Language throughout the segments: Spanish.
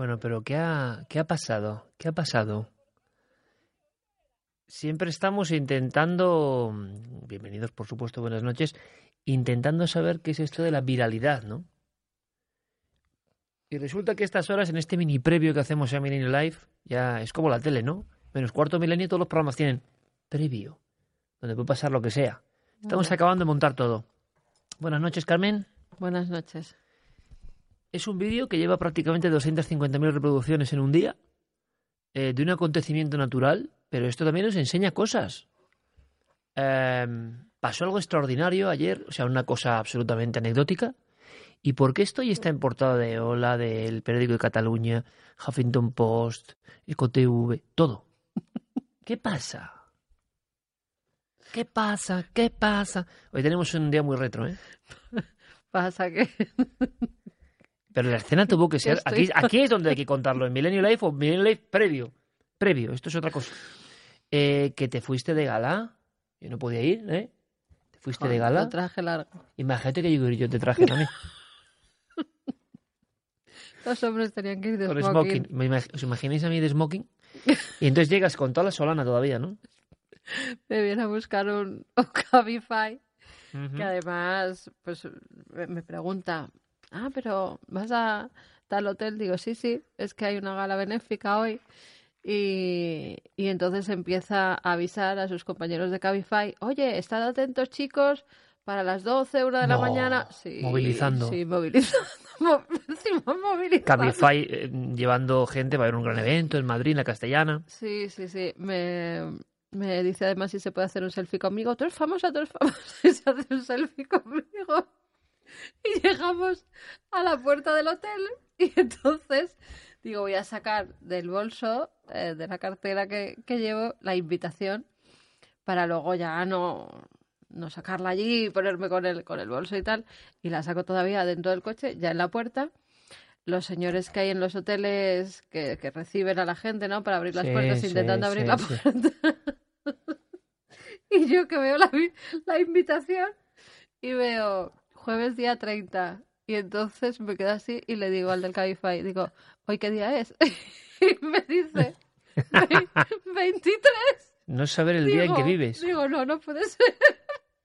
Bueno, pero ¿qué ha, ¿qué ha pasado? ¿Qué ha pasado? Siempre estamos intentando, bienvenidos por supuesto, buenas noches, intentando saber qué es esto de la viralidad, ¿no? Y resulta que estas horas, en este mini previo que hacemos a Milenio Live, ya es como la tele, ¿no? Menos cuarto milenio, todos los programas tienen previo, donde puede pasar lo que sea. Estamos acabando de montar todo. Buenas noches, Carmen. Buenas noches. Es un vídeo que lleva prácticamente 250.000 reproducciones en un día, eh, de un acontecimiento natural, pero esto también nos enseña cosas. Em, pasó algo extraordinario ayer, o sea, una cosa absolutamente anecdótica. ¿Y por qué esto ya está en portada de Hola, del periódico de Cataluña, Huffington Post, EcoTV, todo? ¿Qué pasa? ¿Qué pasa? ¿Qué pasa? Hoy tenemos un día muy retro, ¿eh? Pasa que Pero la escena tuvo que ser. Aquí, aquí es donde hay que contarlo. En Millennium Life o Millennium Life previo. Previo, esto es otra cosa. Eh, que te fuiste de gala. Yo no podía ir, ¿eh? Te fuiste de gala. Lo traje largo. Imagínate que yo, yo te traje también. Los hombres tenían que ir de Con smoking. smoking. ¿Me imag- ¿Os imagináis a mí de smoking? Y entonces llegas con toda la solana todavía, ¿no? Me viene a buscar un, un Cabify que además pues me pregunta, ah, pero vas a tal hotel. Digo, sí, sí, es que hay una gala benéfica hoy. Y, y entonces empieza a avisar a sus compañeros de Cabify, oye, estad atentos chicos, para las 12, una de la mañana. Sí, movilizando. Sí, movilizando. Movilizando. Cabify eh, llevando gente para ver un gran evento en Madrid, en la Castellana. Sí, sí, sí. Me, me dice además si se puede hacer un selfie conmigo. Tú eres famosa, tú eres famosa. Y se hace un selfie conmigo. Y llegamos a la puerta del hotel. Y entonces digo, voy a sacar del bolso, eh, de la cartera que, que llevo, la invitación para luego ya no, no sacarla allí y ponerme con el, con el bolso y tal. Y la saco todavía dentro del coche, ya en la puerta. Los señores que hay en los hoteles que, que reciben a la gente, ¿no? Para abrir las Sí, puertas sí, intentando abrir la puerta. y yo que veo la, la invitación y veo jueves día 30. Y entonces me quedo así y le digo al del Cabify, digo, ¿hoy qué día es? y me dice, "Ve- 23. No saber el día en que vives. Digo, no, no puede ser.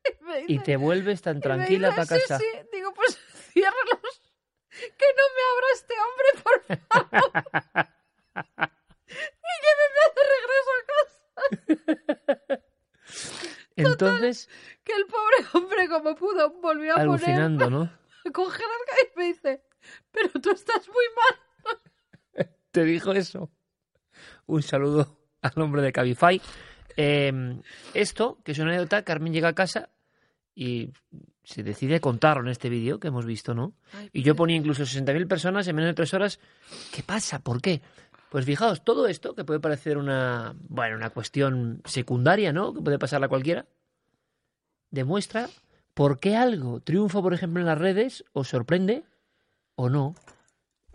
y, te vuelves tan tranquila para casa. Sí, sí. Digo, pues ciérralos. Que no me abra este hombre, por favor. y lléveme de regreso a casa. Entonces, Que el pobre hombre, como pudo, volvió a alucinando, ¿no? poner, a coger el y me dice, pero tú estás muy mal. Te dijo eso. Un saludo al hombre de Cabify. Eh, esto, que es una anécdota, Carmen llega a casa y se decide contarlo en este vídeo que hemos visto, ¿no? Y yo ponía incluso 60.000 personas en menos de tres horas. ¿Qué pasa? ¿Por qué? Pues fijaos, todo esto, que puede parecer una, bueno, una cuestión secundaria, ¿no? Que puede pasarle a cualquiera, demuestra por qué algo triunfa, por ejemplo, en las redes, o sorprende, o no.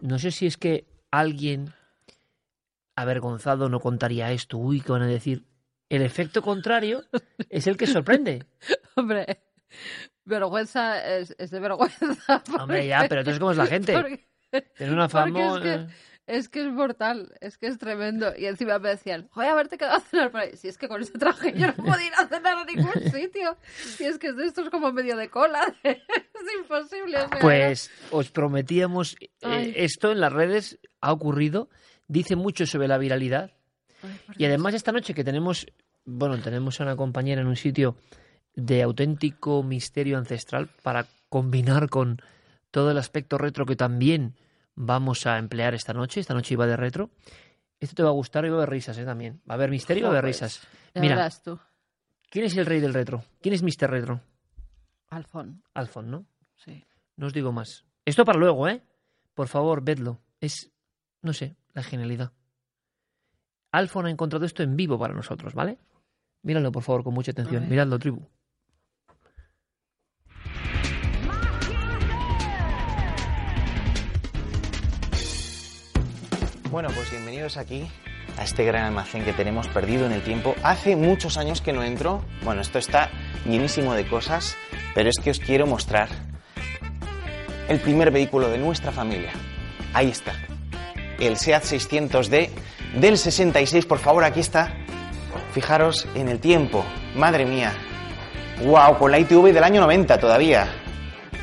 No sé si es que alguien avergonzado, no contaría esto, uy, ¿qué van a decir? El efecto contrario es el que sorprende. Hombre, vergüenza es, es de vergüenza. Hombre, ya, pero entonces, ¿cómo es la gente? Porque, Tiene una fama... es, que, eh, es que es mortal, es que es tremendo. Y encima me decían, voy a haberte quedado a cenar por ahí. Si es que con ese traje yo no puedo ir a cenar a ningún sitio. Y es que esto es como medio de cola. es imposible. o sea, Pues os prometíamos eh, esto en las redes, ha ocurrido, dice mucho sobre la viralidad. Ay, Y además esta noche que tenemos, bueno, tenemos a una compañera en un sitio de auténtico misterio ancestral para combinar con todo el aspecto retro que también vamos a emplear esta noche. Esta noche iba de retro. Esto te va a gustar y va a haber risas ¿eh? también. Va a haber misterio y va a haber risas. Mira, tú, ¿quién es el rey del retro? ¿Quién es Mr. Retro? Alfon. Alfon, ¿no? Sí. No os digo más. Esto para luego, ¿eh? Por favor, vedlo. Es, no sé, la genialidad. Alfon ha encontrado esto en vivo para nosotros, ¿vale? Míralo, por favor, con mucha atención. Miradlo, tribu. Bueno, pues bienvenidos aquí a este gran almacén que tenemos perdido en el tiempo. Hace muchos años que no entro. Bueno, esto está llenísimo de cosas, pero es que os quiero mostrar el primer vehículo de nuestra familia. Ahí está. El SEAT 600D del 66. Por favor, aquí está. Fijaros en el tiempo. Madre mía. Wow, con la ITV del año 90 todavía.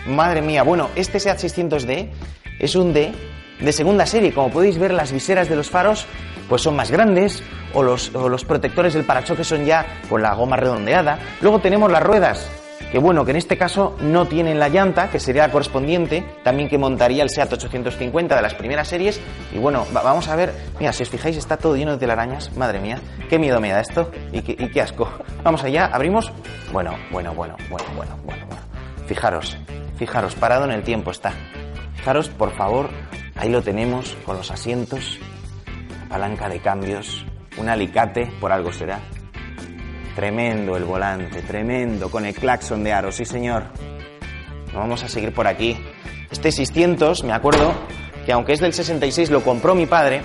Madre mía, bueno, este SEAT 600D es un D de segunda serie. Como podéis ver, las viseras de los faros pues son más grandes o los, o los protectores del parachoque son ya con la goma redondeada. Luego tenemos las ruedas, que bueno, que en este caso no tienen la llanta, que sería la correspondiente, también que montaría el SEAT 850 de las primeras series. Y bueno, va- vamos a ver, mira, si os fijáis está todo lleno de telarañas, madre mía, qué miedo me da esto y qué, y qué asco. Vamos allá, abrimos. Bueno, bueno, bueno, bueno, bueno, bueno, bueno. Fijaros, fijaros, parado en el tiempo está. Fijaros, por favor, ahí lo tenemos con los asientos, palanca de cambios, un alicate, por algo será. Tremendo el volante, tremendo, con el claxon de aro, sí señor. Vamos a seguir por aquí. Este 600, me acuerdo que aunque es del 66, lo compró mi padre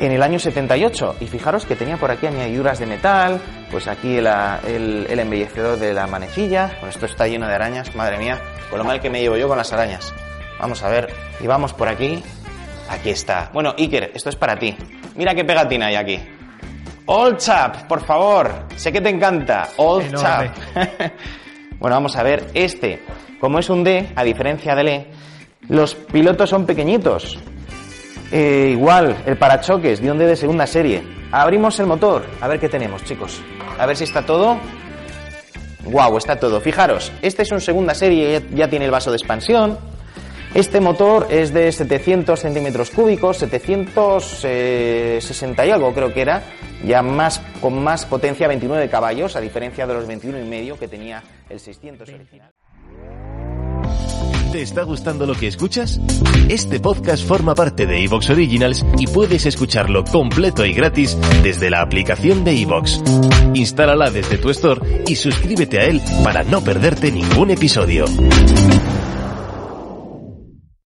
en el año 78. Y fijaros que tenía por aquí añadiduras de metal, pues aquí la- el, el embellecedor de la manecilla. Bueno, esto está lleno de arañas, madre mía, con lo mal que me llevo yo con las arañas. Vamos a ver, y vamos por aquí. Aquí está. Bueno, Iker, esto es para ti. Mira qué pegatina hay aquí. Old Chap, por favor. Sé que te encanta. Old Enorme. Chap. bueno, vamos a ver. Este, como es un D, a diferencia del E, los pilotos son pequeñitos. Eh, igual, el parachoques de un D de segunda serie. Abrimos el motor. A ver qué tenemos, chicos. A ver si está todo. Wow, está todo. Fijaros, este es un segunda serie, ya, ya tiene el vaso de expansión. Este motor es de 700 centímetros cúbicos, 760 y algo creo que era, ya más con más potencia, 29 caballos, a diferencia de los 21 y medio que tenía el 600 original. ¿Te está gustando lo que escuchas? Este podcast forma parte de Evox Originals y puedes escucharlo completo y gratis desde la aplicación de Evox. Instálala desde tu store y suscríbete a él para no perderte ningún episodio.